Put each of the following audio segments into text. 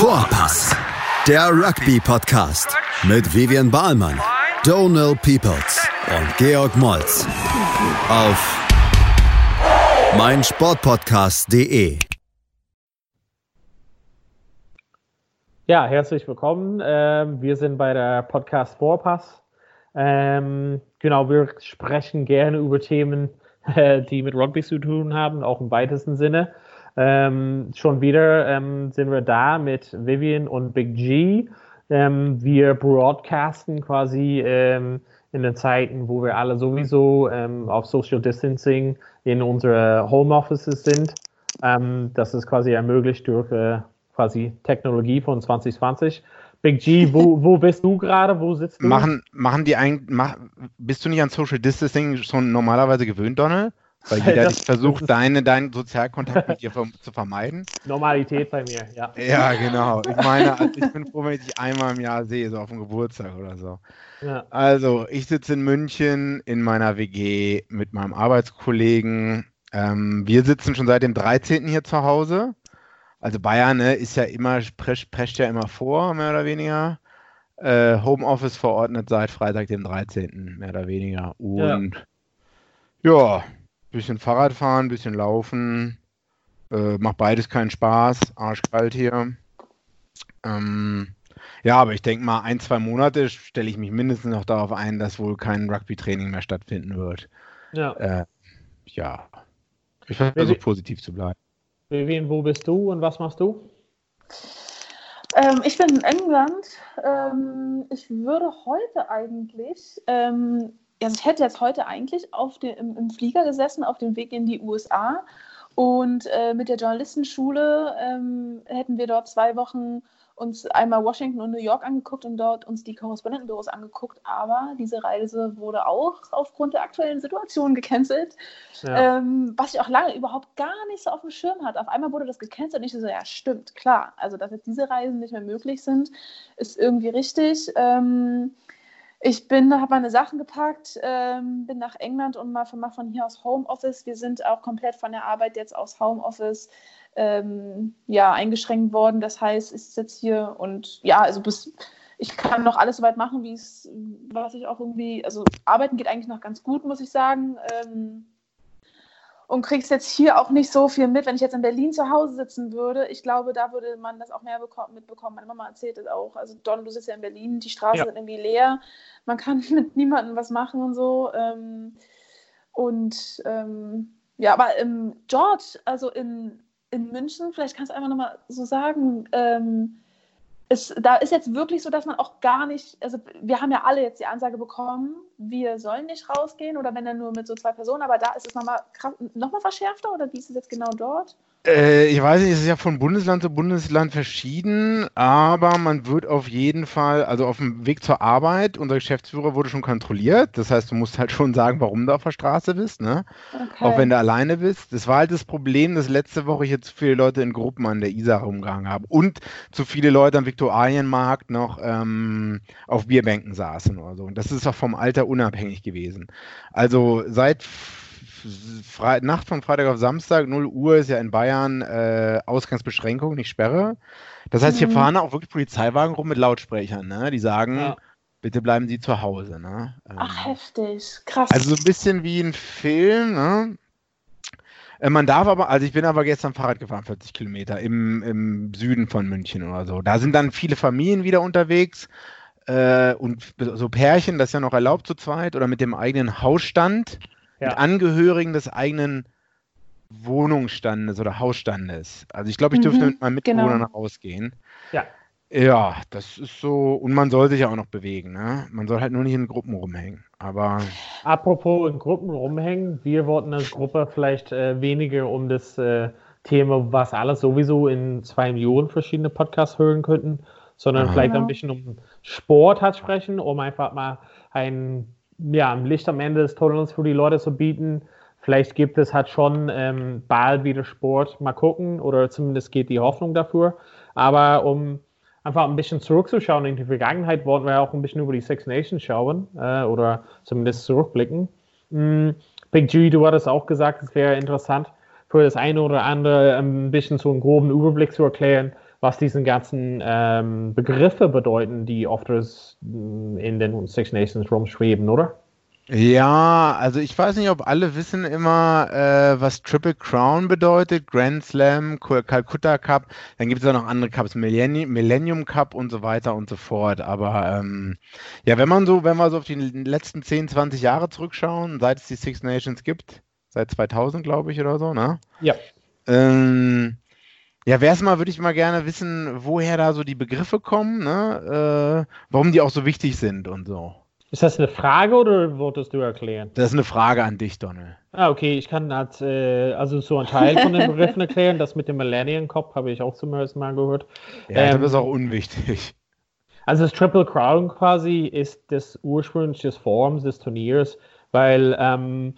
Vorpass, der Rugby-Podcast mit Vivian Bahlmann, Donal Peoples und Georg Moltz auf meinsportpodcast.de. Ja, herzlich willkommen. Ähm, wir sind bei der Podcast Vorpass. Ähm, genau, wir sprechen gerne über Themen, die mit Rugby zu tun haben, auch im weitesten Sinne. Ähm, schon wieder ähm, sind wir da mit Vivian und Big G. Ähm, wir broadcasten quasi ähm, in den Zeiten, wo wir alle sowieso ähm, auf Social Distancing in unsere Homeoffices sind. Ähm, das ist quasi ermöglicht durch äh, quasi Technologie von 2020. Big G, wo, wo bist du gerade? Wo sitzt du? Machen, machen die eigentlich, mach, bist du nicht an Social Distancing schon normalerweise gewöhnt, Donald? Weil jeder das, versucht, deine, deinen Sozialkontakt mit dir zu vermeiden. Normalität bei mir, ja. Ja, genau. Ich meine, also ich bin froh, wenn ich dich einmal im Jahr sehe, so auf dem Geburtstag oder so. Ja. Also, ich sitze in München in meiner WG mit meinem Arbeitskollegen. Ähm, wir sitzen schon seit dem 13. hier zu Hause. Also Bayern ne, ist ja immer, prescht, prescht ja immer vor, mehr oder weniger. Äh, Homeoffice verordnet seit Freitag, dem 13. mehr oder weniger. Und ja, ja bisschen Fahrrad fahren, bisschen laufen. Äh, macht beides keinen Spaß. Arschkalt hier. Ähm, ja, aber ich denke mal, ein, zwei Monate stelle ich mich mindestens noch darauf ein, dass wohl kein Rugby-Training mehr stattfinden wird. Ja. Äh, ja. Ich versuche positiv zu bleiben. Vivian, wo bist du und was machst du? Ähm, ich bin in England. Ähm, ich würde heute eigentlich ähm, also ich hätte jetzt heute eigentlich auf dem, im, im, Flieger gesessen, auf dem Weg in die USA. Und äh, mit der Journalistenschule ähm, hätten wir dort zwei Wochen uns einmal Washington und New York angeguckt und dort uns die Korrespondentenbüros angeguckt. Aber diese Reise wurde auch aufgrund der aktuellen Situation gecancelt, ja. ähm, was ich auch lange überhaupt gar nicht so auf dem Schirm hatte. Auf einmal wurde das gecancelt und ich so, ja, stimmt, klar. Also, dass jetzt diese Reisen nicht mehr möglich sind, ist irgendwie richtig. Ähm, ich bin, habe meine Sachen gepackt, ähm, bin nach England und mal von, mal von hier aus Homeoffice. Wir sind auch komplett von der Arbeit jetzt aus Homeoffice ähm, ja, eingeschränkt worden. Das heißt, ich sitze hier und ja, also bis, ich kann noch alles so weit machen, wie es, was ich auch irgendwie, also arbeiten geht eigentlich noch ganz gut, muss ich sagen. Ähm, und kriegst jetzt hier auch nicht so viel mit. Wenn ich jetzt in Berlin zu Hause sitzen würde, ich glaube, da würde man das auch mehr mitbekommen. Meine Mama erzählt es auch. Also Don, du sitzt ja in Berlin, die Straßen ja. sind irgendwie leer, man kann mit niemandem was machen und so. Ähm, und ähm, ja, aber im George, also in, in München, vielleicht kannst du einfach nochmal so sagen, ähm, es, da ist jetzt wirklich so, dass man auch gar nicht, also wir haben ja alle jetzt die Ansage bekommen, wir sollen nicht rausgehen oder wenn dann nur mit so zwei Personen, aber da ist es nochmal noch mal verschärfter oder wie ist es jetzt genau dort? Äh, ich weiß nicht, es ist ja von Bundesland zu Bundesland verschieden, aber man wird auf jeden Fall, also auf dem Weg zur Arbeit, unser Geschäftsführer wurde schon kontrolliert. Das heißt, du musst halt schon sagen, warum du auf der Straße bist, ne? Okay. Auch wenn du alleine bist. Das war halt das Problem, dass letzte Woche hier zu viele Leute in Gruppen an der Isar rumgehangen haben und zu viele Leute am Viktualienmarkt noch ähm, auf Bierbänken saßen oder so. Und das ist auch vom Alter unabhängig gewesen. Also seit Fre Nacht von Freitag auf Samstag, 0 Uhr ist ja in Bayern äh, Ausgangsbeschränkung, nicht Sperre. Das heißt, hier mhm. fahren auch wirklich Polizeiwagen rum mit Lautsprechern, ne? Die sagen, ja. bitte bleiben Sie zu Hause, ne? Ähm, Ach, heftig, krass. Also so ein bisschen wie ein Film, ne? Äh, man darf aber, also ich bin aber gestern Fahrrad gefahren, 40 Kilometer im, im Süden von München oder so. Da sind dann viele Familien wieder unterwegs äh, und so Pärchen, das ist ja noch erlaubt zu zweit oder mit dem eigenen Hausstand ja. mit Angehörigen des eigenen Wohnungsstandes oder Hausstandes. Also ich glaube, ich dürfte mhm, mit meinem Mitbewohner genau. nach Hause gehen. Ja. Ja, das ist so, und man soll sich ja auch noch bewegen, ne? Man soll halt nur nicht in Gruppen rumhängen. Aber. Apropos in Gruppen rumhängen, wir wollten als Gruppe vielleicht äh, weniger um das äh, Thema, was alles sowieso in zwei Millionen verschiedene Podcasts hören könnten, sondern Aha. vielleicht ein bisschen um Sport hat sprechen, um einfach mal ein ja, ein Licht am Ende des Tunnels für die Leute zu bieten. Vielleicht gibt es halt schon ähm, bald wieder Sport, mal gucken, oder zumindest geht die Hoffnung dafür. Aber um einfach ein bisschen zurückzuschauen in die Vergangenheit, wollten wir auch ein bisschen über die Six Nations schauen äh, oder zumindest zurückblicken. Mm, Big G, du hattest auch gesagt, es wäre interessant, für das eine oder andere ein bisschen so einen groben Überblick zu erklären, was diesen ganzen ähm, Begriffe bedeuten, die oft in den Six Nations rumschweben, oder? Ja, also ich weiß nicht, ob alle wissen immer, äh, was Triple Crown bedeutet, Grand Slam, Calcutta Cup, dann gibt es auch noch andere Cups, Millennium, Millennium Cup und so weiter und so fort. Aber ähm, ja, wenn man so, wenn wir so auf die letzten 10, 20 Jahre zurückschauen, seit es die Six Nations gibt, seit 2000, glaube ich, oder so, ne? Ja. Ähm, ja, wäre es mal, würde ich mal gerne wissen, woher da so die Begriffe kommen, ne? Äh, warum die auch so wichtig sind und so. Ist das eine Frage oder wolltest du erklären? Das ist eine Frage an dich, Donald. Ah, okay, ich kann halt, äh, also so einen Teil von den Begriffen erklären. Das mit dem Millennium Cup habe ich auch zum ersten Mal gehört. Ja, ähm, das ist auch unwichtig. Also das Triple Crown quasi ist das ursprüngliche Form des Turniers, weil ähm,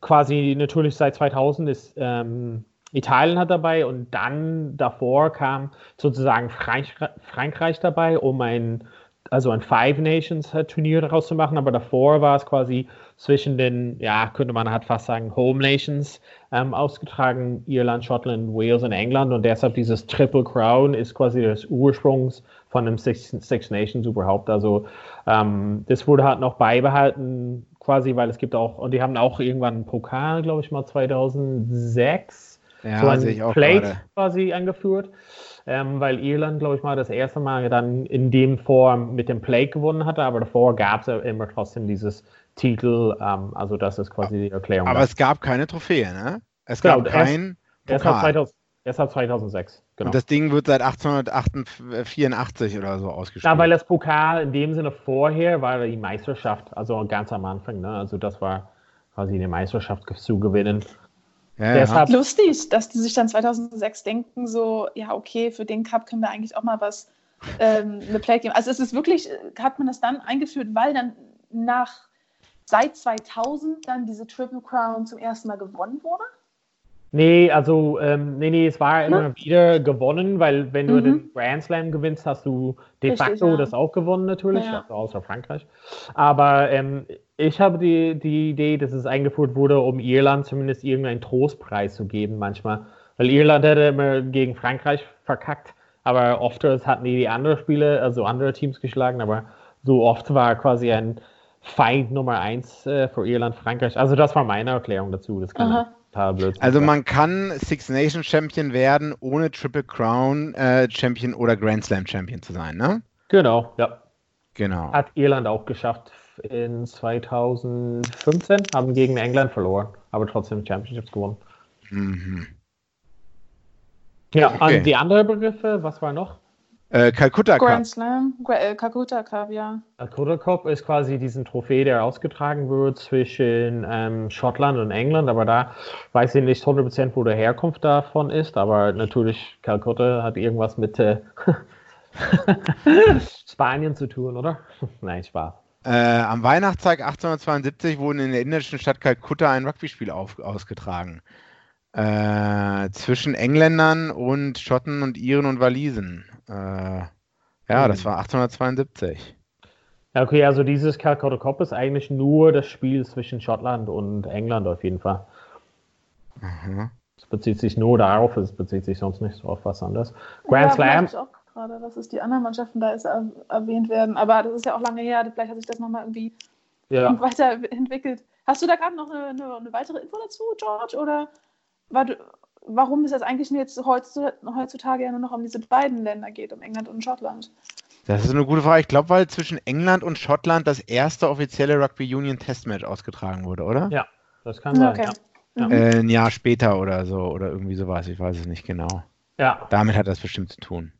quasi natürlich seit 2000 ist ähm, Italien hat dabei und dann davor kam sozusagen Frankreich, Frankreich dabei, um ein also ein Five Nations Turnier daraus zu machen, aber davor war es quasi zwischen den, ja, könnte man halt fast sagen, Home Nations ähm, ausgetragen, Irland, Schottland, Wales und England. Und deshalb dieses Triple Crown ist quasi das Ursprungs von dem Six, Six Nations überhaupt. Also ähm, das wurde halt noch beibehalten quasi, weil es gibt auch, und die haben auch irgendwann einen Pokal, glaube ich mal 2006, ja, so ein Plate quasi eingeführt ähm, weil Irland, glaube ich mal, das erste Mal dann in dem Form mit dem Play gewonnen hatte, aber davor gab es ja immer trotzdem dieses Titel, ähm, also das ist quasi die Erklärung. Aber es gab keine Trophäe, ne? Es genau, gab kein erst, Pokal. Erst ab, 2000, erst ab 2006, genau. Und das Ding wird seit 1884 oder so ausgespielt. Ja, weil das Pokal in dem Sinne vorher war die Meisterschaft, also ganz am Anfang, ne? Also das war quasi eine Meisterschaft zu gewinnen. Ja, Deshalb ja. lustig, dass die sich dann 2006 denken, so, ja, okay, für den Cup können wir eigentlich auch mal was, ähm, eine Play geben. Also es ist wirklich, hat man das dann eingeführt, weil dann nach, seit 2000 dann diese Triple Crown zum ersten Mal gewonnen wurde? Nee, also, ähm, nee, nee, es war immer ne? wieder gewonnen, weil wenn du mhm. den Grand Slam gewinnst, hast du de Richtig, facto ja. das auch gewonnen natürlich, ja. also außer Frankreich. Aber ähm, ich habe die, die Idee, dass es eingeführt wurde, um Irland zumindest irgendeinen Trostpreis zu geben manchmal. Weil Irland hätte immer gegen Frankreich verkackt, aber oft hatten die die anderen Spiele, also andere Teams geschlagen, aber so oft war quasi ein Feind Nummer eins äh, für Irland, Frankreich. Also das war meine Erklärung dazu. Das kann Aha. Also man kann Six Nation Champion werden, ohne Triple Crown äh, Champion oder Grand Slam Champion zu sein, ne? Genau, ja. Genau. Hat Irland auch geschafft in 2015, haben gegen England verloren, aber trotzdem Championships gewonnen. Mhm. Ja, okay. die anderen Begriffe, was war noch? Äh, Calcutta Cup. Grand Slam, äh, Calcutta Cup, ja. Calcutta Cup ist quasi diesen Trophäe, der ausgetragen wird zwischen ähm, Schottland und England, aber da weiß ich nicht 100% wo der Herkunft davon ist, aber natürlich Calcutta hat irgendwas mit äh, Spanien zu tun, oder? Nein, Spaß. Äh, am Weihnachtstag 1872 wurde in der indischen Stadt Kalkutta ein Rugby-Spiel ausgetragen. Äh, zwischen Engländern und Schotten und Iren und Walisen. Äh, ja, das war 872. Ja, okay, also dieses Calcutta Cup ist eigentlich nur das Spiel zwischen Schottland und England auf jeden Fall. Mhm. Es bezieht sich nur darauf, es bezieht sich sonst nicht so auf was anderes. Grand ja, Slam. Gerade, dass es die anderen Mannschaften da ist, erwähnt werden, aber das ist ja auch lange her, vielleicht hat sich das nochmal irgendwie ja. weiterentwickelt. Hast du da gerade noch eine, eine, eine, weitere Info dazu, George? Oder war du, warum es jetzt eigentlich jetzt heutzutage ja nur noch um diese beiden Länder geht, um England und Schottland. Das ist eine gute Frage. Ich glaube, weil zwischen England und Schottland das erste offizielle Rugby Union Testmatch ausgetragen wurde, oder? Ja, das kann sein. Okay. Ja. Äh, ein Jahr später oder so, oder irgendwie sowas, ich weiß es nicht genau. Ja. Damit hat das bestimmt zu tun.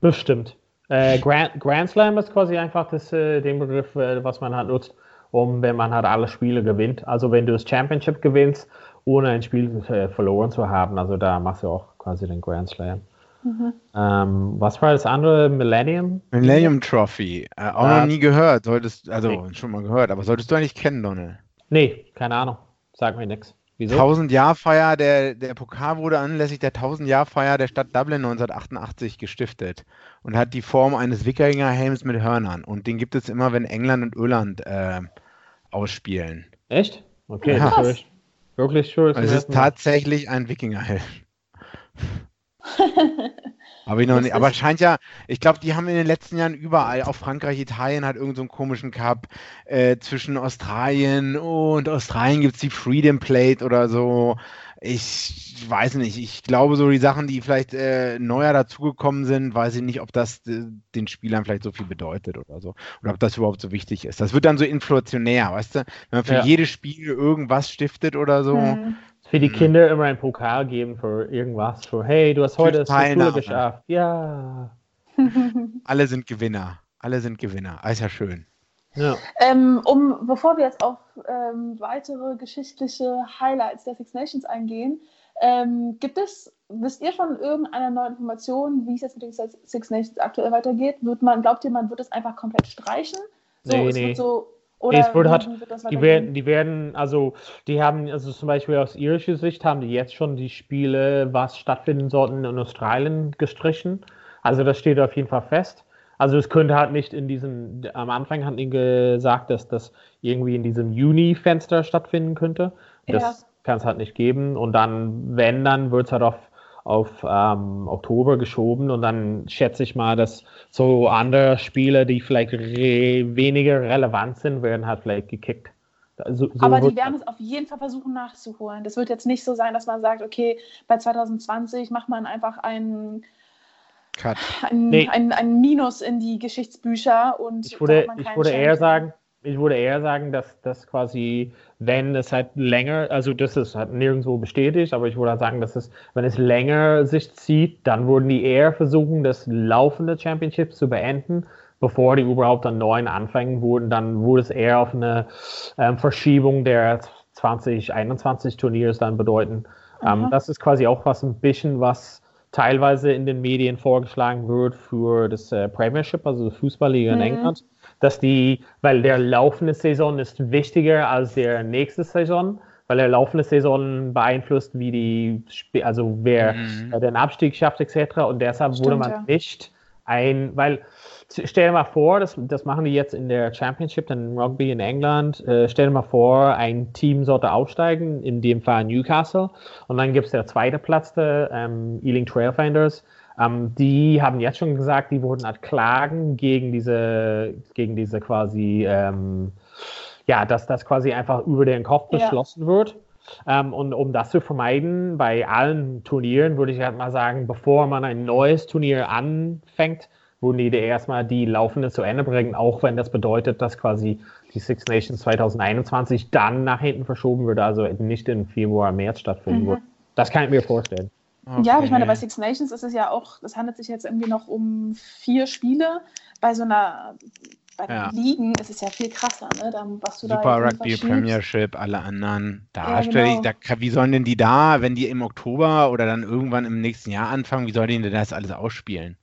Bestimmt. Äh, Grand, Grand Slam ist quasi einfach das, äh, den Begriff, äh, was man halt nutzt, um, wenn man halt alle Spiele gewinnt. Also wenn du das Championship gewinnst, ohne ein Spiel äh, verloren zu haben. Also da machst du auch quasi den Grand Slam. Mhm. Ähm, was war das andere? Millennium? Millennium Trophy. Äh, auch ah, noch nie gehört. Solltest, also nee. schon mal gehört, aber solltest du eigentlich kennen, Donald? Nee, keine Ahnung. Sag mir nichts. Wieso? 1000 Jahr Feier, der, der Pokal wurde anlässlich der 1000 Jahr Feier der Stadt Dublin 1988 gestiftet und hat die Form eines Wikingerhelms mit Hörnern. Und den gibt es immer, wenn England und Irland äh, ausspielen. Echt? Okay, ja. das höre ich, Wirklich schön. Es ist tatsächlich ein Wikingerhelm. Aber, ich noch nicht, aber scheint ja, ich glaube, die haben in den letzten Jahren überall, auch Frankreich, Italien hat irgendeinen so komischen Cup äh, zwischen Australien und Australien gibt es die Freedom Plate oder so. Ich weiß nicht, ich glaube, so die Sachen, die vielleicht äh, neuer dazugekommen sind, weiß ich nicht, ob das äh, den Spielern vielleicht so viel bedeutet oder so. Oder ob das überhaupt so wichtig ist. Das wird dann so inflationär, weißt du? Wenn man für ja. jedes Spiel irgendwas stiftet oder so. Mhm für die hm. Kinder immer einen Pokal geben für irgendwas. Für, hey, du hast heute das Schule geschafft. Ja. Alle sind Gewinner. Alle sind Gewinner. Alles ja schön. Ja. Ähm, um, bevor wir jetzt auf ähm, weitere geschichtliche Highlights der Six Nations eingehen, ähm, gibt es, wisst ihr schon irgendeine neue Information, wie es jetzt mit den Six Nations aktuell weitergeht? Wird man, glaubt ihr, man wird es einfach komplett streichen? So, nee, es nee. wird so oder es wird, hat, die werden, die werden, also die haben, also zum Beispiel aus irischer Sicht haben die jetzt schon die Spiele, was stattfinden sollten in Australien gestrichen. Also das steht auf jeden Fall fest. Also es könnte halt nicht in diesem, am Anfang hat ihnen gesagt, dass das irgendwie in diesem Juni-Fenster stattfinden könnte. Das ja. kann es halt nicht geben. Und dann, wenn, dann wird es halt auf auf ähm, Oktober geschoben und dann schätze ich mal, dass so andere Spiele, die vielleicht re weniger relevant sind, werden halt vielleicht gekickt. So, so Aber die werden es auf jeden Fall versuchen nachzuholen. Das wird jetzt nicht so sein, dass man sagt, okay, bei 2020 macht man einfach einen ein, nee. ein, ein, Minus in die Geschichtsbücher und ich würde, ich würde eher sagen, ich würde eher sagen, dass das quasi, wenn es halt länger, also das ist halt nirgendwo bestätigt, aber ich würde halt sagen, dass es, wenn es länger sich zieht, dann würden die eher versuchen, das laufende Championship zu beenden, bevor die überhaupt einen neuen anfangen würden. Dann würde es eher auf eine ähm, Verschiebung der 2021 Turniers dann bedeuten. Ähm, das ist quasi auch was ein bisschen was teilweise in den Medien vorgeschlagen wird für das äh, Premiership, also die Fußballliga mhm. in England dass die, weil der laufende Saison ist wichtiger als der nächste Saison, weil der laufende Saison beeinflusst, wie die, also wer mhm. den Abstieg schafft etc. Und deshalb Stimmt, wurde man ja. nicht ein, weil stell dir mal vor, das, das machen die jetzt in der Championship, dann Rugby in England. Äh, stell dir mal vor, ein Team sollte aufsteigen, in dem Fall Newcastle, und dann gibt es der zweite Platz, der ähm, Ealing Trailfinders. Ähm, die haben jetzt schon gesagt, die wurden halt klagen gegen diese, gegen diese quasi, ähm, ja, dass das quasi einfach über den Kopf beschlossen ja. wird. Ähm, und um das zu vermeiden, bei allen Turnieren würde ich halt mal sagen, bevor man ein neues Turnier anfängt, würden die erstmal die laufende zu Ende bringen, auch wenn das bedeutet, dass quasi die Six Nations 2021 dann nach hinten verschoben würde, also nicht im Februar, März stattfinden mhm. würde. Das kann ich mir vorstellen. Okay. Ja, ich meine, bei Six Nations ist es ja auch, das handelt sich jetzt irgendwie noch um vier Spiele. Bei so einer, bei den ja. Ligen ist es ja viel krasser, ne? Da, was du Super da Rugby, Premiership, alle anderen. Da ja, genau. da, wie sollen denn die da, wenn die im Oktober oder dann irgendwann im nächsten Jahr anfangen, wie sollen die denn das alles ausspielen?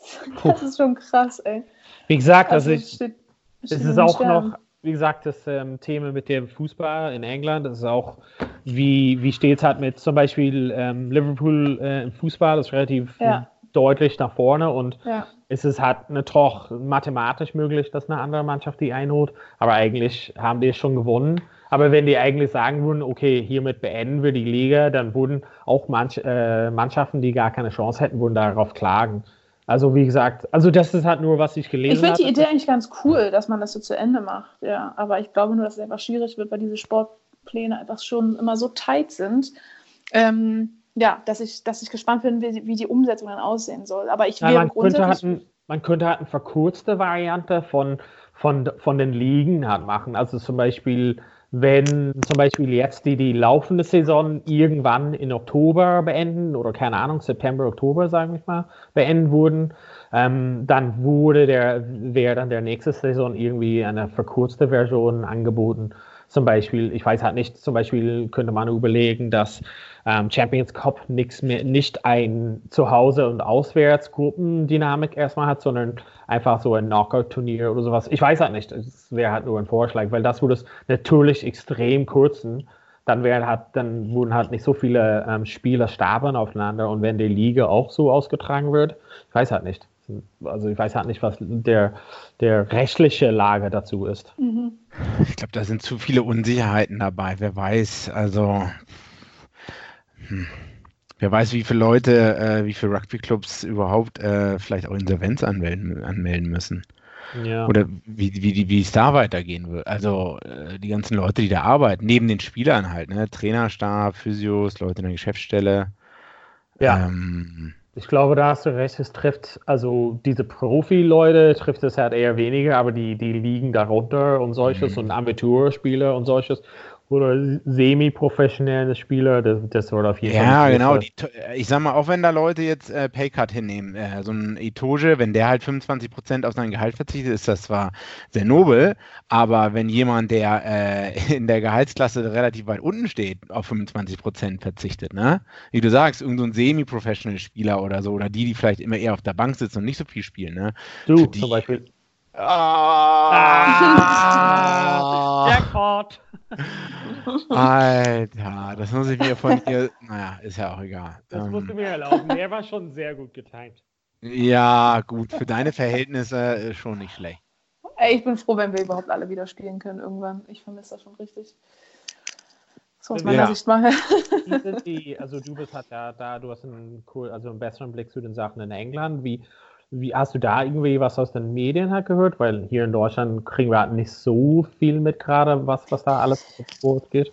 Das ist schon krass, ey. Wie gesagt, also, also ich, steht, steht es ist auch noch wie gesagt, das ähm, Thema mit dem Fußball in England, das ist auch, wie, wie steht es halt mit zum Beispiel ähm, Liverpool äh, im Fußball, das ist relativ ja. deutlich nach vorne und ja. es ist halt eine, doch mathematisch möglich, dass eine andere Mannschaft die einholt, aber eigentlich haben die es schon gewonnen. Aber wenn die eigentlich sagen würden, okay, hiermit beenden wir die Liga, dann würden auch manch, äh, Mannschaften, die gar keine Chance hätten, würden darauf klagen. Also wie gesagt, also das ist halt nur, was ich gelesen habe. Ich finde die Idee eigentlich ganz cool, dass man das so zu Ende macht, ja. Aber ich glaube nur, dass es einfach schwierig wird, weil diese Sportpläne einfach schon immer so tight sind. Ähm, ja, dass ich, dass ich gespannt bin, wie, wie die Umsetzung dann aussehen soll. Aber ich ja, man könnte halt ein, man könnte halt eine verkürzte Variante von, von, von den Ligen halt machen. Also zum Beispiel wenn zum Beispiel jetzt die, die laufende Saison irgendwann in Oktober beenden oder keine Ahnung, September, Oktober, sagen wir mal, beenden wurden, ähm, dann wurde der, wäre dann der nächste Saison irgendwie eine verkürzte Version angeboten. Zum Beispiel, ich weiß halt nicht, zum Beispiel könnte man überlegen, dass ähm, Champions Cup nichts mehr, nicht ein Zuhause- und Auswärtsgruppendynamik erstmal hat, sondern einfach so ein Knockout-Turnier oder sowas. Ich weiß halt nicht, es wäre halt nur ein Vorschlag, weil das würde es natürlich extrem kürzen. Dann wären halt, dann würden halt nicht so viele ähm, Spieler stapeln aufeinander und wenn die Liga auch so ausgetragen wird, ich weiß halt nicht. Also ich weiß halt nicht, was der, der rechtliche Lage dazu ist. Mhm. Ich glaube, da sind zu viele Unsicherheiten dabei. Wer weiß, also hm. Wer weiß, wie viele Leute, äh, wie viele Rugby-Clubs überhaupt äh, vielleicht auch Insolvenz anmelden, anmelden müssen. Ja. Oder wie, wie, wie es da weitergehen wird. Also äh, die ganzen Leute, die da arbeiten, neben den Spielern halt, ne? Trainerstab, Physios, Leute in der Geschäftsstelle. Ja. Ähm, ich glaube, da hast du recht, es trifft, also diese Profi-Leute trifft es halt eher weniger, aber die, die liegen darunter und solches mhm. und Amateurspieler und solches oder semi-professionelle Spieler, das, das wird auf jeden ja, Fall. Ja, genau. Die, ich sag mal, auch wenn da Leute jetzt äh, Paycut hinnehmen, äh, so ein Itoge, wenn der halt 25% auf sein Gehalt verzichtet, ist das zwar sehr nobel, aber wenn jemand, der äh, in der Gehaltsklasse relativ weit unten steht, auf 25% verzichtet, ne? Wie du sagst, irgendein so Semi-professional Spieler oder so, oder die, die vielleicht immer eher auf der Bank sitzen und nicht so viel spielen, ne? Du die, zum Beispiel. Ah! ah Jackpot! Alter, das muss ich mir von dir. Naja, ist ja auch egal. Das ähm, musst du mir erlauben. Der war schon sehr gut getimt. Ja, gut, für deine Verhältnisse schon nicht schlecht. Ey, ich bin froh, wenn wir überhaupt alle wieder spielen können irgendwann. Ich vermisse das schon richtig. So aus meiner ja. Sicht mal. die, also du bist halt ja da, du hast einen cool, also einen besseren Blick zu den Sachen in England. Wie, wie hast du da irgendwie was aus den Medien halt gehört? Weil hier in Deutschland kriegen wir halt nicht so viel mit gerade, was, was da alles geht.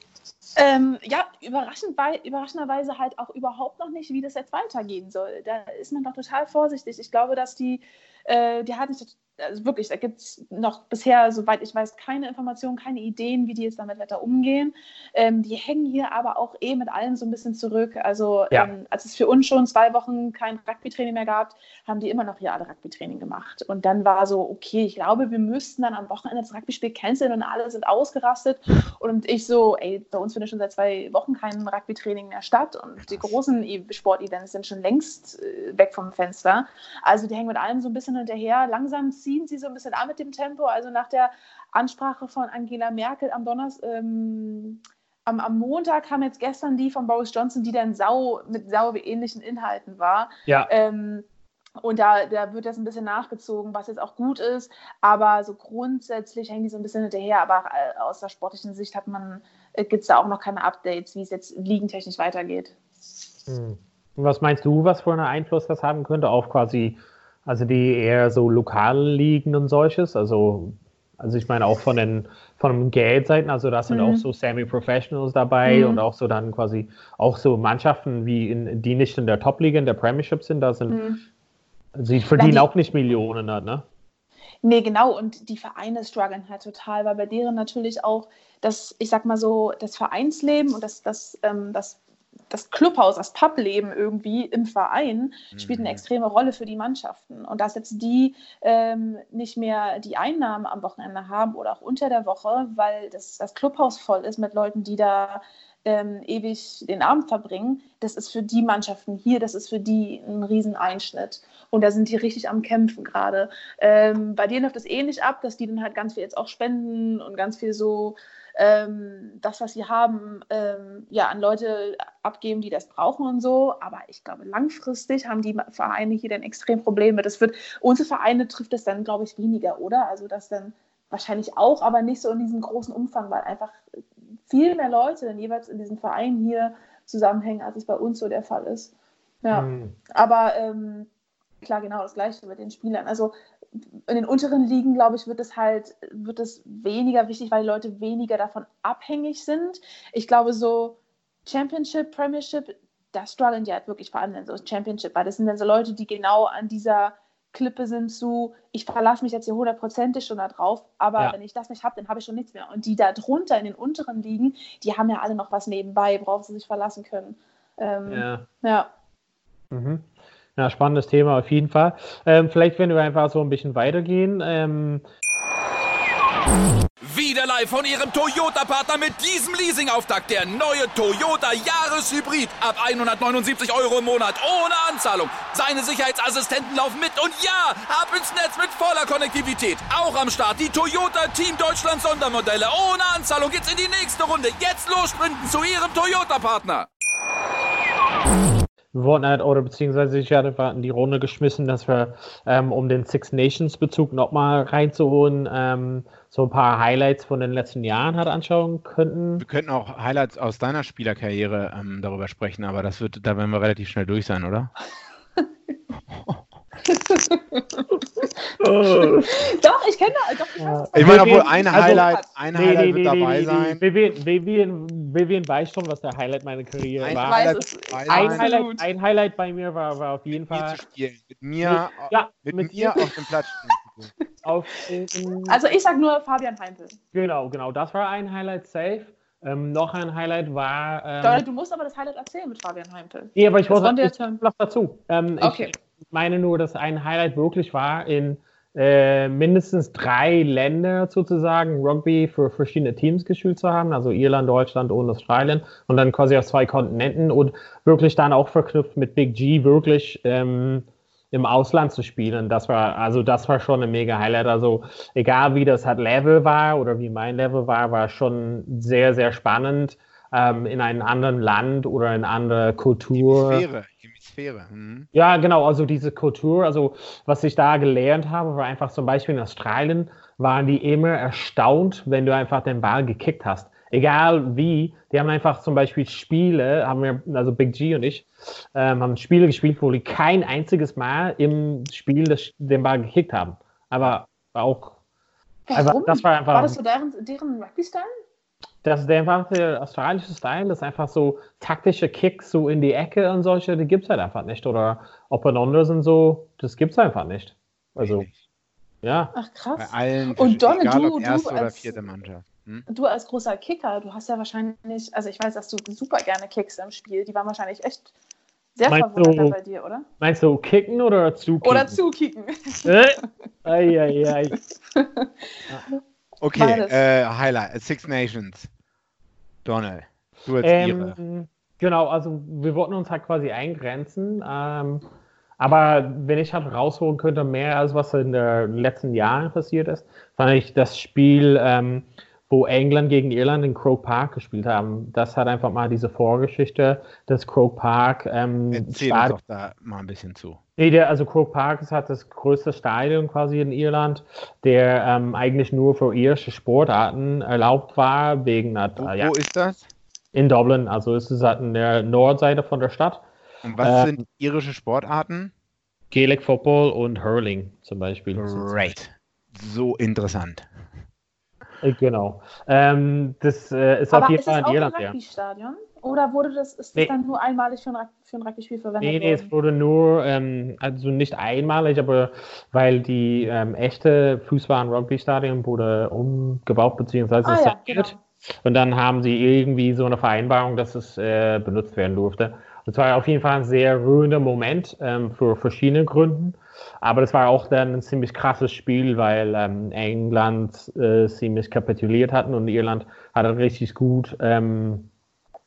Ähm, ja, überraschend, überraschenderweise halt auch überhaupt noch nicht, wie das jetzt weitergehen soll. Da ist man doch total vorsichtig. Ich glaube, dass die, äh, die hatten also wirklich, da gibt es noch bisher, soweit ich weiß, keine Informationen, keine Ideen, wie die jetzt damit weiter umgehen. Ähm, die hängen hier aber auch eh mit allen so ein bisschen zurück. Also ja. ähm, als es für uns schon zwei Wochen kein Rugby-Training mehr gab, haben die immer noch hier alle Rugby-Training gemacht. Und dann war so, okay, ich glaube, wir müssten dann am Wochenende das Rugby-Spiel canceln und alle sind ausgerastet. Und ich so, ey, bei uns findet schon seit zwei Wochen kein Rugby-Training mehr statt und die großen e-, Sportevents sind schon längst äh, weg vom Fenster. Also die hängen mit allem so ein bisschen hinterher. Langsam ziehen sie so ein bisschen an mit dem Tempo. Also nach der Ansprache von Angela Merkel am Donnerstag, ähm, am, am, Montag kam jetzt gestern die von Boris Johnson, die dann sau mit sau ähnlichen Inhalten war. Ja. Ähm, und da, da wird das ein bisschen nachgezogen, was jetzt auch gut ist. Aber so grundsätzlich hängen die so ein bisschen hinterher. Aber äh, aus der sportlichen Sicht hat man, äh, gibt es da auch noch keine Updates, wie es jetzt liegentechnisch weitergeht. Hm. Was meinst du, was für einen Einfluss das haben könnte auf quasi also die eher so lokal liegen und solches. Also, also ich meine auch von den von den Geldseiten, also da sind mhm. auch so Semi-Professionals dabei mhm. und auch so dann quasi auch so Mannschaften, wie in, die nicht in der Top-Liga, in der Premiership sind, da sind, mhm. sie verdienen die, auch nicht Millionen, ne? Nee, genau, und die Vereine strugglen halt total, weil bei deren natürlich auch das, ich sag mal so, das Vereinsleben und das, das, ähm, das das Clubhaus, das Publeben irgendwie im Verein spielt eine mhm. extreme Rolle für die Mannschaften. Und dass jetzt die ähm, nicht mehr die Einnahmen am Wochenende haben oder auch unter der Woche, weil das, das Clubhaus voll ist mit Leuten, die da ähm, ewig den Abend verbringen, das ist für die Mannschaften hier, das ist für die ein Rieseneinschnitt. Und da sind die richtig am Kämpfen gerade. Ähm, bei denen läuft es ähnlich ab, dass die dann halt ganz viel jetzt auch spenden und ganz viel so ähm, das, was sie haben, ähm, ja, an Leute abgeben, die das brauchen und so. Aber ich glaube, langfristig haben die Vereine hier dann extrem Probleme. Das wird, unsere Vereine trifft es dann, glaube ich, weniger, oder? Also das dann wahrscheinlich auch, aber nicht so in diesem großen Umfang, weil einfach viel mehr Leute dann jeweils in diesem Verein hier zusammenhängen, als es bei uns so der Fall ist. Ja, mhm. aber ähm, klar, genau das Gleiche mit den Spielern. Also in den unteren Ligen, glaube ich, wird es halt, wird es weniger wichtig, weil die Leute weniger davon abhängig sind. Ich glaube, so Championship, Premiership, da strugglen die halt wirklich vor allem so Championship, weil das sind dann so Leute, die genau an dieser Klippe sind zu, ich verlasse mich jetzt hier hundertprozentig schon darauf, aber ja. wenn ich das nicht habe, dann habe ich schon nichts mehr. Und die da drunter in den unteren Ligen, die haben ja alle noch was nebenbei, worauf sie sich verlassen können. Ähm, ja. ja. Mhm. Ja, spannendes Thema auf jeden Fall. Ähm, vielleicht, wenn wir einfach so ein bisschen weitergehen. Ähm wieder live von Ihrem Toyota-Partner mit diesem Leasing-Auftakt. Der neue Toyota Jahreshybrid. Ab 179 Euro im Monat. Ohne Anzahlung. Seine Sicherheitsassistenten laufen mit. Und ja, ab ins Netz mit voller Konnektivität. Auch am Start die Toyota Team Deutschland Sondermodelle. Ohne Anzahlung geht's in die nächste Runde. Jetzt los zu Ihrem Toyota-Partner. Wir wollten halt, oder beziehungsweise ich hatte in die Runde geschmissen, dass wir, ähm, um den Six Nations Bezug nochmal reinzuholen, ähm, so ein paar Highlights von den letzten Jahren halt anschauen könnten. Wir könnten auch Highlights aus deiner Spielerkarriere ähm, darüber sprechen, aber das wird, da werden wir relativ schnell durch sein, oder? doch, ich kenne doch, ich weiß, Ich meine, obwohl ein also, Highlight, ein nee, Highlight nee, wird nee, dabei sein. Vivian, weiß schon, was der Highlight meiner Karriere ein war. Highlight ein, Highlight, ein Highlight bei mir war, war auf jeden mit Fall. Mir zu spielen. Mit mir, mit, ja, mit, mit mir auf dem Platz auf, in, also ich sag nur Fabian Heimpel. Genau, genau. Das war ein Highlight safe. Ähm, noch ein Highlight war. Ähm, du musst aber das Highlight erzählen mit Fabian Heimpel. Ja, aber ich wollte noch dazu. Ähm, okay. Ich meine nur, dass ein Highlight wirklich war in äh, mindestens drei Länder sozusagen Rugby für verschiedene Teams gespielt zu haben, also Irland, Deutschland und Australien und dann quasi auf zwei Kontinenten und wirklich dann auch verknüpft mit Big G wirklich ähm, im Ausland zu spielen. Das war, also das war schon ein mega Highlight. Also egal wie das halt Level war oder wie mein Level war, war schon sehr, sehr spannend ähm, in einem anderen Land oder in andere Kultur. Hemisphäre. Hemisphäre. Mhm. Ja, genau, also diese Kultur, also was ich da gelernt habe, war einfach zum Beispiel in Australien, waren die immer erstaunt, wenn du einfach den Ball gekickt hast. Egal wie, die haben einfach zum Beispiel Spiele, haben wir, also Big G und ich, ähm, haben Spiele gespielt, wo die kein einziges Mal im Spiel das, den Ball gekickt haben. Aber auch. Warum? Einfach, das war, einfach, war das so deren, deren Rugby-Style? Das ist einfach der australische Style, das ist einfach so taktische Kicks so in die Ecke und solche, die gibt es halt einfach nicht. Oder Up-and-Onders und so, das gibt es einfach nicht. Also, ja. Ach krass. Bei allen, und Donne, egal du, erste du oder vierte Mannschaft. Hm? Du als großer Kicker, du hast ja wahrscheinlich, also ich weiß, dass du super gerne kickst im Spiel, die waren wahrscheinlich echt sehr meinst verwundert du, bei dir, oder? Meinst du kicken oder zukicken? Oder zukicken. Äh? ei, ei, ei. Okay, äh, Highlight, Six Nations. Donald, du als ähm, Genau, also wir wollten uns halt quasi eingrenzen. Ähm, aber wenn ich halt rausholen könnte, mehr als was in den letzten Jahren passiert ist, fand ich das Spiel, ähm, wo England gegen Irland in Croke Park gespielt haben. Das hat einfach mal diese Vorgeschichte des Croke Park. Ähm, Erzähl uns doch da mal ein bisschen zu. Nee, der, also Croke Park ist halt das größte Stadion quasi in Irland, der ähm, eigentlich nur für irische Sportarten erlaubt war, wegen halt, wo, ja, wo ist das? In Dublin, also ist es halt in der Nordseite von der Stadt. Und was äh, sind irische Sportarten? Gaelic Football und Hurling zum Beispiel. Great. So interessant. Äh, genau. Ähm, das äh, ist Aber auf jeden Fall in Irland, ja. Stadion? Oder wurde das, ist nee. das dann nur einmalig für ein, für ein Rugby-Spiel verwendet Nee, nee, es wurde nur, ähm, also nicht einmalig, aber weil die ähm, echte Fußball- und Rugby-Stadion wurde umgebaut bzw. Ah, ja, genau. Und dann haben sie irgendwie so eine Vereinbarung, dass es äh, benutzt werden durfte. Und es war auf jeden Fall ein sehr rührender Moment ähm, für verschiedene Gründe. Aber das war auch dann ein ziemlich krasses Spiel, weil ähm, England äh, ziemlich kapituliert hatten und Irland hat richtig gut, ähm,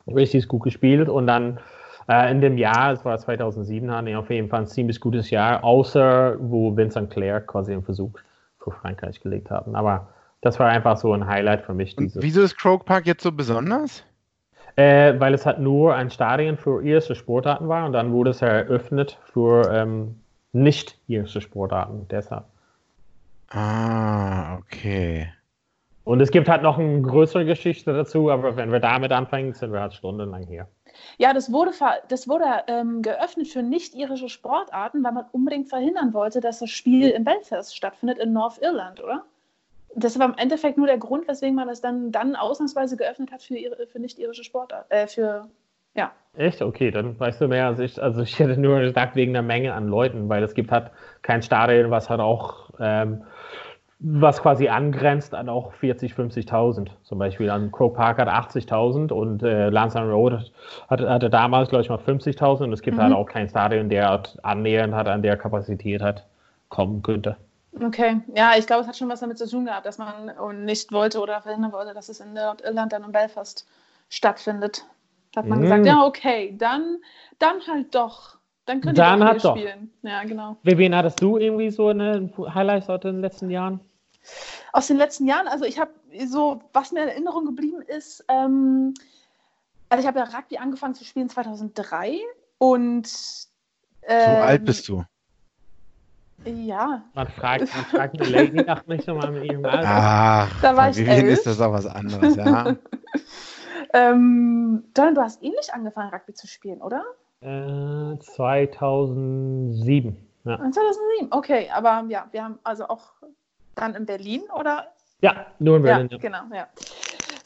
richtig gut gespielt. Und dann äh, in dem Jahr, es war 2007, hatten die auf jeden Fall ein ziemlich gutes Jahr, außer wo Vincent Clare quasi einen Versuch für Frankreich gelegt haben. Aber das war einfach so ein Highlight für mich. Wieso ist Croke Park jetzt so besonders? Äh, weil es halt nur ein Stadion für irische Sportarten war und dann wurde es eröffnet für ähm, nicht irische Sportarten, deshalb. Ah, okay. Und es gibt halt noch eine größere Geschichte dazu, aber wenn wir damit anfangen, sind wir halt stundenlang hier. Ja, das wurde, das wurde ähm, geöffnet für nicht-irische Sportarten, weil man unbedingt verhindern wollte, dass das Spiel in Belfast stattfindet, in Nordirland, oder? Das war im Endeffekt nur der Grund, weswegen man es dann, dann ausnahmsweise geöffnet hat für, für nicht-irische Sportarten, äh, für ja. Echt? Okay, dann weißt du mehr als ich. Also ich hätte nur gesagt wegen der Menge an Leuten, weil es gibt halt kein Stadion, was halt auch, ähm, was quasi angrenzt an auch 40, 50.000. Zum Beispiel an Crow Park hat 80.000 und äh, Lansdowne Road hatte, hatte damals, glaube ich, mal 50.000 und es gibt halt mhm. halt auch kein Stadion, der halt annähernd hat an der Kapazität hat kommen könnte. Okay, ja, ich glaube, es hat schon was damit zu tun gehabt, dass man nicht wollte oder verhindern wollte, dass es in Nordirland dann in Belfast stattfindet. Da hat man mm. gesagt, ja, okay, dann, dann halt doch. Dann könnt ihr dann halt doch spielen. Ja, genau. Wen hattest du irgendwie so eine Highlights aus den letzten Jahren? Aus den letzten Jahren, also ich habe so, was mir in Erinnerung geblieben ist, ähm, also ich habe ja Rugby angefangen zu spielen 2003 Und ähm, so alt bist du. Ja. Man fragt, man fragt eine Lady nach nicht nochmal mit ihrem Alter. Ach, da war ich Vivian elf. ist das auch was anderes, ja. ähm, Don, du hast ähnlich angefangen, Rugby zu spielen, oder? Äh, 2007. Ja. 2007, okay, aber ja, wir haben also auch dann in Berlin, oder? Ja, nur in Berlin. Ja, ja. genau, ja.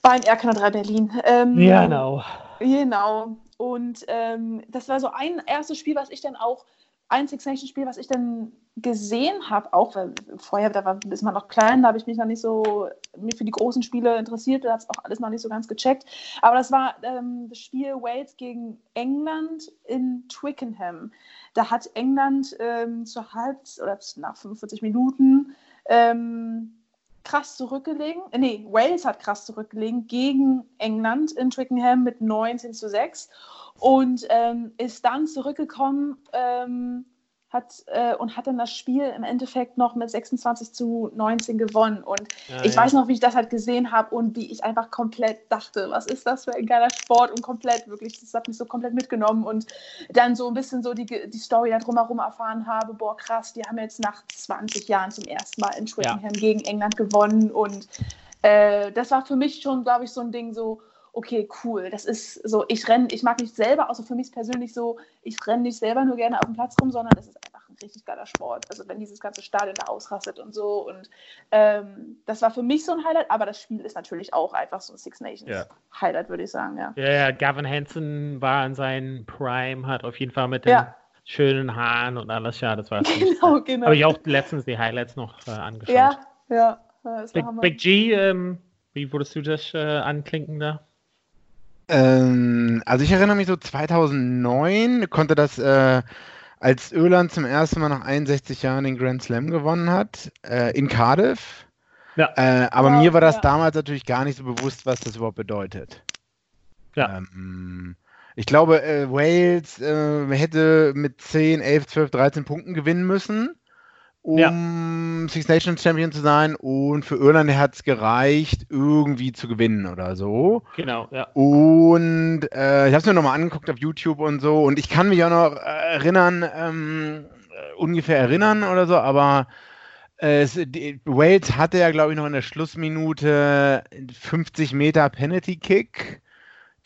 Beim RK 3 Berlin. Ähm, genau. Genau. Und ähm, das war so ein erstes Spiel, was ich dann auch, ein Six Nations Spiel, was ich dann gesehen habe, auch weil vorher, da war, ist man noch klein, da habe ich mich noch nicht so mir für die großen Spiele interessiert, da hat es auch alles noch nicht so ganz gecheckt. Aber das war ähm, das Spiel Wales gegen England in Twickenham. Da hat England ähm, zur Halb- oder nach 45 Minuten ähm, krass zurückgelegen. Äh, nee, Wales hat krass zurückgelegen gegen England in Twickenham mit 19 zu 6 und ähm, ist dann zurückgekommen ähm, hat, äh, und hat dann das Spiel im Endeffekt noch mit 26 zu 19 gewonnen. Und ja, ich ja. weiß noch, wie ich das halt gesehen habe und wie ich einfach komplett dachte, was ist das für ein geiler Sport und komplett, wirklich, das hat mich so komplett mitgenommen und dann so ein bisschen so die, die Story da drumherum erfahren habe, boah krass, die haben jetzt nach 20 Jahren zum ersten Mal in Twickenham ja. gegen England gewonnen und äh, das war für mich schon, glaube ich, so ein Ding so, okay, cool, das ist so, ich renne, ich mag nicht selber, also für mich persönlich so, ich renne nicht selber nur gerne auf dem Platz rum, sondern es ist einfach ein richtig geiler Sport. Also wenn dieses ganze Stadion da ausrastet und so. Und ähm, das war für mich so ein Highlight, aber das Spiel ist natürlich auch einfach so ein Six Nations ja. Highlight, würde ich sagen, ja. Ja, ja, Gavin Hansen war in seinem Prime, hat auf jeden Fall mit den ja. schönen Haaren und alles, ja, das war Genau, genau. Habe ich auch letztens die Highlights noch äh, angeschaut. Ja, ja. Big, Big, G, ähm, wie würdest du das äh, anklinken da? Ähm, also ich erinnere mich so 2009 konnte das, äh, als Irland zum ersten Mal nach 61 Jahren den Grand Slam gewonnen hat, äh, in Cardiff. Ja. Äh, aber ja, mir war das ja. damals natürlich gar nicht so bewusst, was das überhaupt bedeutet. Ja. Ähm, ich glaube, äh, Wales äh, hätte mit 10, 11, 12, 13 Punkten gewinnen müssen um ja. Six Nations Champion zu sein und für Irland hat es gereicht, irgendwie zu gewinnen oder so. Genau, ja. Und äh, ich habe es mir nochmal angeguckt auf YouTube und so und ich kann mich auch noch erinnern, ähm, ungefähr erinnern oder so, aber äh, es, die, Wales hatte ja, glaube ich, noch in der Schlussminute 50 Meter Penalty Kick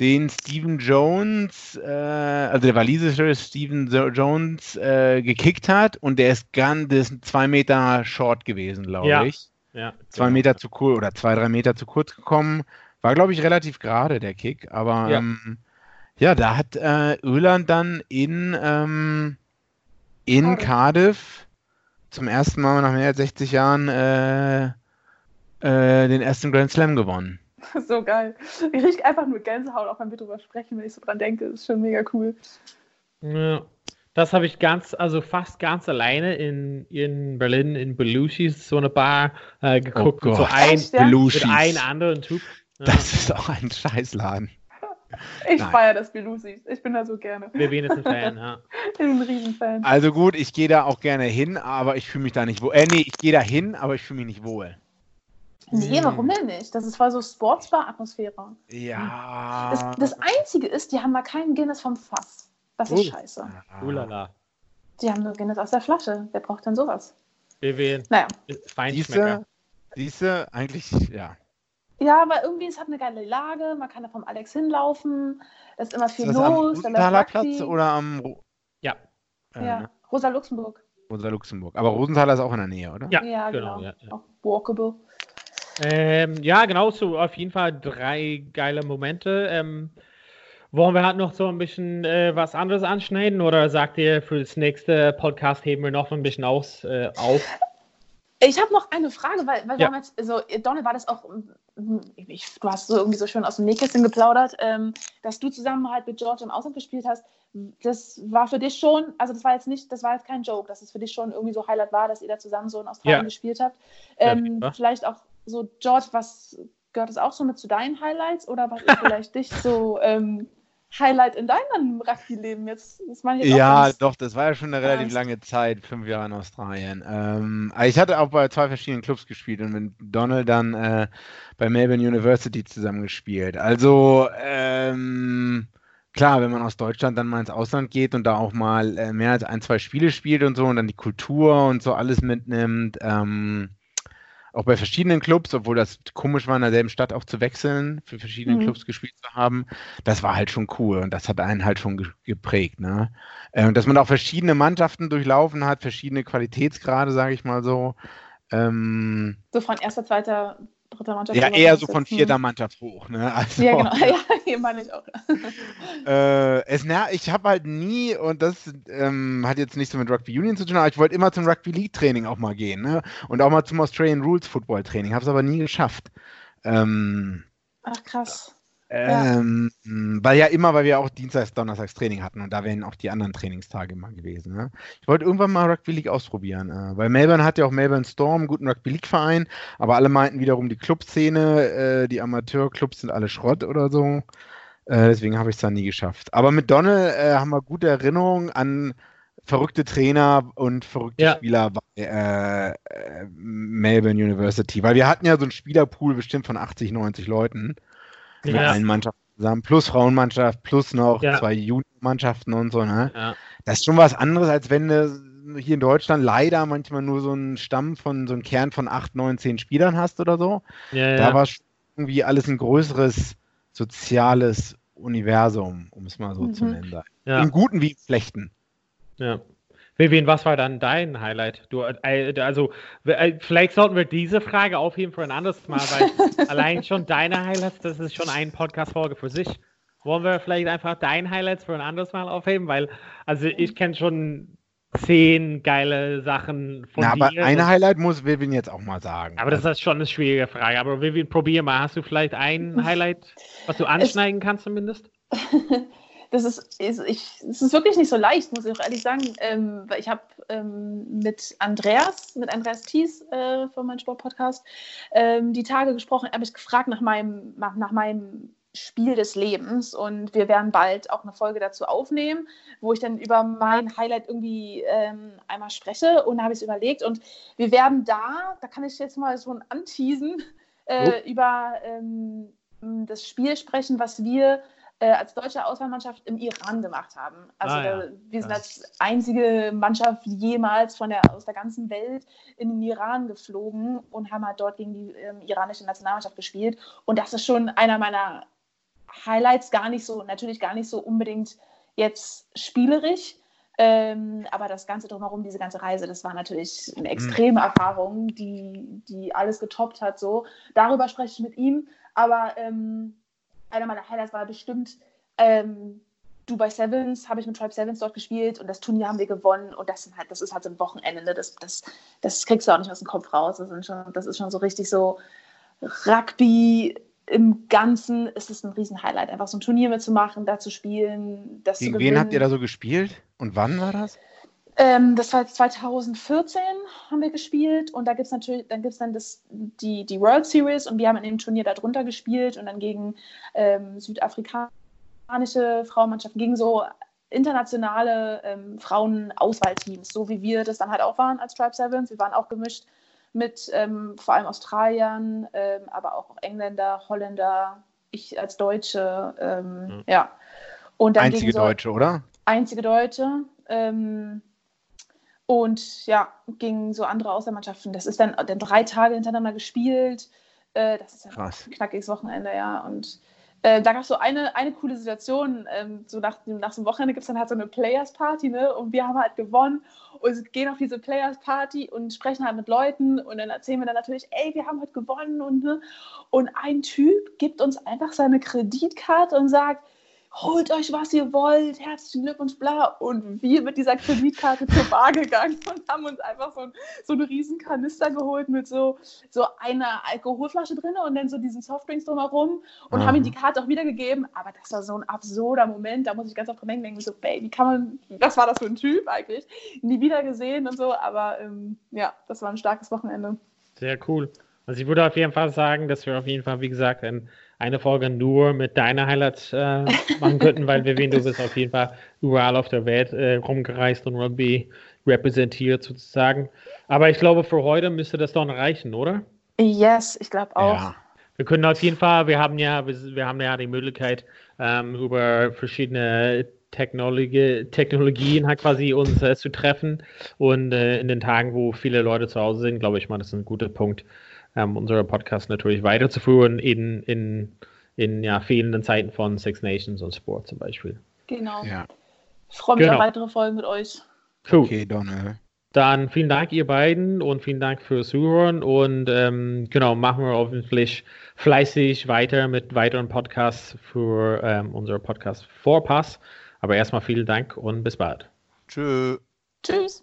den Steven Jones, äh, also der walisische Steven Jones, äh, gekickt hat und der ist ganz, der ist zwei Meter short gewesen, glaube ja. ich. Ja, zwei genau. Meter zu kurz oder zwei, drei Meter zu kurz gekommen. War, glaube ich, relativ gerade der Kick, aber ja, ähm, ja da hat äh, Irland dann in, ähm, in Cardiff. Cardiff zum ersten Mal nach mehr als 60 Jahren äh, äh, den ersten Grand Slam gewonnen. so geil. Ich rieche einfach nur Gänsehaut, auch wenn wir drüber sprechen, wenn ich so dran denke. Das ist schon mega cool. Ja. Das habe ich ganz, also fast ganz alleine in, in Berlin, in Belushis, so eine Bar äh, geguckt. Oh so ein, mit einem anderen Typ. Ja. Das ist auch ein Scheißladen. Ich feiere das Belushis. Ich bin da so gerne. Wir sind ein Fan, ja. Ich bin ein Riesenfan. Also gut, ich gehe da auch gerne hin, aber ich fühle mich da nicht wohl. Äh, nee, ich gehe da hin, aber ich fühle mich nicht wohl. Nee, warum denn nicht? Das ist voll so Sportsbar-Atmosphäre. Ja. Das, das, Einzige ist, die haben da keinen Guinness vom Fass. Das ist uh. scheiße. Ulala. Die haben nur Guinness aus der Flasche. Wer braucht denn sowas? Wir wählen. Naja. Feinschmecker. Siehste, eigentlich, ja. Ja, aber irgendwie, es hat eine geile Lage, man kann da vom Alex hinlaufen, da ist immer viel ist los. Am Rosenthaler Platz oder am. Ro ja. Äh, ja? Rosa Luxemburg. Rosa Luxemburg. Aber Rosenthaler ist auch in der Nähe, oder? Ja, ja genau. genau ja, ja. Auch walkable. Ähm, ja, genau so. Auf jeden Fall drei geile Momente. Ähm, wollen wir halt noch so ein bisschen äh, was anderes anschneiden oder sagt ihr, für das nächste Podcast heben wir noch ein bisschen aus, äh, auf? Ich habe noch eine Frage, weil, weil ja. wir jetzt, also Donald war das auch, ich, du hast so irgendwie so schön aus dem Nähkästchen geplaudert, ähm, dass du zusammen halt mit George im Ausland gespielt hast. Das war für dich schon, also das war jetzt nicht, das war jetzt kein Joke, dass es für dich schon irgendwie so Highlight war, dass ihr da zusammen so in Australien ja. gespielt habt. Ähm, ja, vielleicht auch so, George, was gehört es auch so mit zu deinen Highlights oder was ist vielleicht dich so ähm, Highlight in deinem Rugby-Leben jetzt? Das jetzt ja, doch, das war ja schon eine relativ lange Zeit, fünf Jahre in Australien. Ähm, ich hatte auch bei zwei verschiedenen Clubs gespielt und mit Donald dann äh, bei Melbourne University zusammengespielt. Also, ähm, klar, wenn man aus Deutschland dann mal ins Ausland geht und da auch mal äh, mehr als ein, zwei Spiele spielt und so und dann die Kultur und so alles mitnimmt, ähm, auch bei verschiedenen Clubs, obwohl das komisch war, in derselben Stadt auch zu wechseln, für verschiedene mhm. Clubs gespielt zu haben, das war halt schon cool und das hat einen halt schon ge geprägt. Ne? Äh, dass man auch verschiedene Mannschaften durchlaufen hat, verschiedene Qualitätsgrade, sage ich mal so. Ähm, so von erster, zweiter, dritter Mannschaft. Ja, eher so von vierter hm. Mannschaft hoch. Ne? Also, ja, genau. Ja, hier meine ich auch. äh, es, na, ich habe halt nie, und das ähm, hat jetzt nicht so mit Rugby Union zu tun, aber ich wollte immer zum Rugby League Training auch mal gehen. Ne? Und auch mal zum Australian Rules Football Training. Habe es aber nie geschafft. Ähm, Ach, krass. Ähm, ja. Weil ja immer, weil wir auch Dienstags, Donnerstags Training hatten und da wären auch die anderen Trainingstage immer gewesen. Ne? Ich wollte irgendwann mal Rugby League ausprobieren, äh, weil Melbourne hat ja auch Melbourne Storm, einen guten Rugby League Verein, aber alle meinten wiederum, die Clubszene, äh, die Amateurclubs sind alle Schrott oder so. Äh, deswegen habe ich es dann nie geschafft. Aber mit Donald äh, haben wir gute Erinnerungen an verrückte Trainer und verrückte ja. Spieler bei äh, äh, Melbourne University, weil wir hatten ja so einen Spielerpool bestimmt von 80, 90 Leuten mit ja. allen Mannschaften zusammen, plus Frauenmannschaft, plus noch ja. zwei Juniorenmannschaften und so. Ne? Ja. Das ist schon was anderes, als wenn du hier in Deutschland leider manchmal nur so einen Stamm von, so einen Kern von acht, neun, zehn Spielern hast oder so. Da war irgendwie alles ein größeres soziales Universum, um es mal so mhm. zu nennen. Im Guten wie im Schlechten. Ja. Vivian, was war dann dein Highlight? Du, äh, also, äh, vielleicht sollten wir diese Frage aufheben für ein anderes Mal, weil allein schon deine Highlights, das ist schon ein Podcast-Folge für sich. Wollen wir vielleicht einfach dein Highlights für ein anderes Mal aufheben? Weil, also, ich kenne schon zehn geile Sachen von Na, dir. Aber ein Highlight muss Vivian jetzt auch mal sagen. Aber das ist schon eine schwierige Frage. Aber Vivian, probier mal. Hast du vielleicht ein Highlight, was du anschneiden kannst zumindest? das ist, ist, ich, es ist wirklich nicht so leicht, muss ich auch ehrlich sagen. Ähm, weil ich habe ähm, mit Andreas, mit Andreas Thies äh, von meinem Sportpodcast, ähm, die Tage gesprochen, habe ich gefragt nach meinem, nach, nach meinem Spiel des Lebens und wir werden bald auch eine Folge dazu aufnehmen, wo ich dann über mein Highlight irgendwie ähm, einmal spreche und habe ich es überlegt und wir werden da, da kann ich jetzt mal so ein Anteasen, äh, oh. über ähm, das Spiel sprechen, was wir äh, als deutsche Auswahlmannschaft im Iran gemacht haben. Also ah, ja. da, wir sind als einzige Mannschaft jemals von der, aus der ganzen Welt in den Iran geflogen und haben halt dort gegen die ähm, iranische Nationalmannschaft gespielt. Und das ist schon einer meiner Highlights, gar nicht so, natürlich gar nicht so unbedingt jetzt spielerisch, ähm, aber das Ganze drumherum, diese ganze Reise, das war natürlich eine extreme mhm. Erfahrung, die, die alles getoppt hat. So. Darüber spreche ich mit ihm. Aber ähm, einer meiner Highlights war bestimmt ähm, Dubai Sevens, habe ich mit Tribe Sevens dort gespielt und das Turnier haben wir gewonnen und das, halt, das ist halt so ein Wochenende, ne? das, das, das kriegst du auch nicht aus dem Kopf raus. Das, schon, das ist schon so richtig so Rugby im Ganzen ist es ein Riesen-Highlight, einfach so ein Turnier mitzumachen, da zu spielen, das Gegen zu gewinnen. wen habt ihr da so gespielt und wann war das? Ähm, das war 2014 haben wir gespielt und da gibt es natürlich, dann gibt es dann das, die, die World Series und wir haben in dem Turnier darunter gespielt und dann gegen ähm, südafrikanische Frauenmannschaften, gegen so internationale ähm, Frauenauswahlteams, so wie wir das dann halt auch waren als Tribe Sevens. Wir waren auch gemischt mit ähm, vor allem Australiern, ähm, aber auch Engländer, Holländer, ich als Deutsche, mhm. ja. Und dann einzige so, Deutsche, oder? Einzige Deutsche. Ähm, und ja, gegen so andere Außermannschaften. Das ist dann, dann drei Tage hintereinander gespielt. Äh, das ist ja Krass. ein knackiges Wochenende, ja. Und äh, da gab es so eine, eine coole Situation. Ähm, so nach, nach so einem Wochenende gibt es dann halt so eine Players Party, ne? Und wir haben halt gewonnen und gehen auf diese Players Party und sprechen halt mit Leuten und dann erzählen wir dann natürlich, ey, wir haben heute gewonnen und ne? Und ein Typ gibt uns einfach seine Kreditkarte und sagt, holt euch, was ihr wollt, herzlichen Glückwunsch, bla. Und wir mit dieser Kreditkarte zur Bar gegangen und haben uns einfach so, so einen riesen Kanister geholt mit so, so einer Alkoholflasche drin und dann so diesen Softdrinks drumherum und mhm. haben ihm die Karte auch wiedergegeben. Aber das war so ein absurder Moment, da muss ich ganz oft dran denken, so, Baby, kann man, was war das für ein Typ eigentlich? Nie wieder gesehen und so, aber ähm, ja, das war ein starkes Wochenende. Sehr cool. Also ich würde auf jeden Fall sagen, dass wir auf jeden Fall, wie gesagt, ein eine Folge nur mit deiner Highlights äh, machen könnten, weil wir wen du bist auf jeden Fall überall auf der Welt äh, rumgereist und Rugby repräsentiert sozusagen. Aber ich glaube, für heute müsste das doch reichen, oder? Yes, ich glaube auch. Ja. Wir können auf jeden Fall, wir haben ja, wir haben ja die Möglichkeit, ähm, über verschiedene Technologie, Technologien halt quasi uns äh, zu treffen. Und äh, in den Tagen, wo viele Leute zu Hause sind, glaube ich mal, das ist ein guter Punkt, ähm, unsere Podcast natürlich weiterzuführen in, in, in ja, fehlenden Zeiten von Six Nations und Sport zum Beispiel. Genau. Ja. Ich freue mich genau. auf weitere Folgen mit euch. Cool. Okay, Donald. Dann vielen Dank, ihr beiden, und vielen Dank fürs Zuhören. Und ähm, genau, machen wir hoffentlich fleißig weiter mit weiteren Podcasts für ähm, unsere Podcast Vorpass. Aber erstmal vielen Dank und bis bald. Tschö. Tschüss.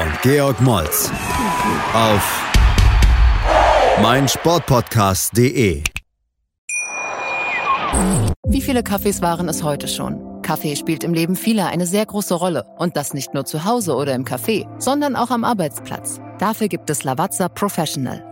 und Georg Moltz auf meinsportpodcast.de. Wie viele Kaffees waren es heute schon? Kaffee spielt im Leben vieler eine sehr große Rolle. Und das nicht nur zu Hause oder im Café, sondern auch am Arbeitsplatz. Dafür gibt es Lavazza Professional.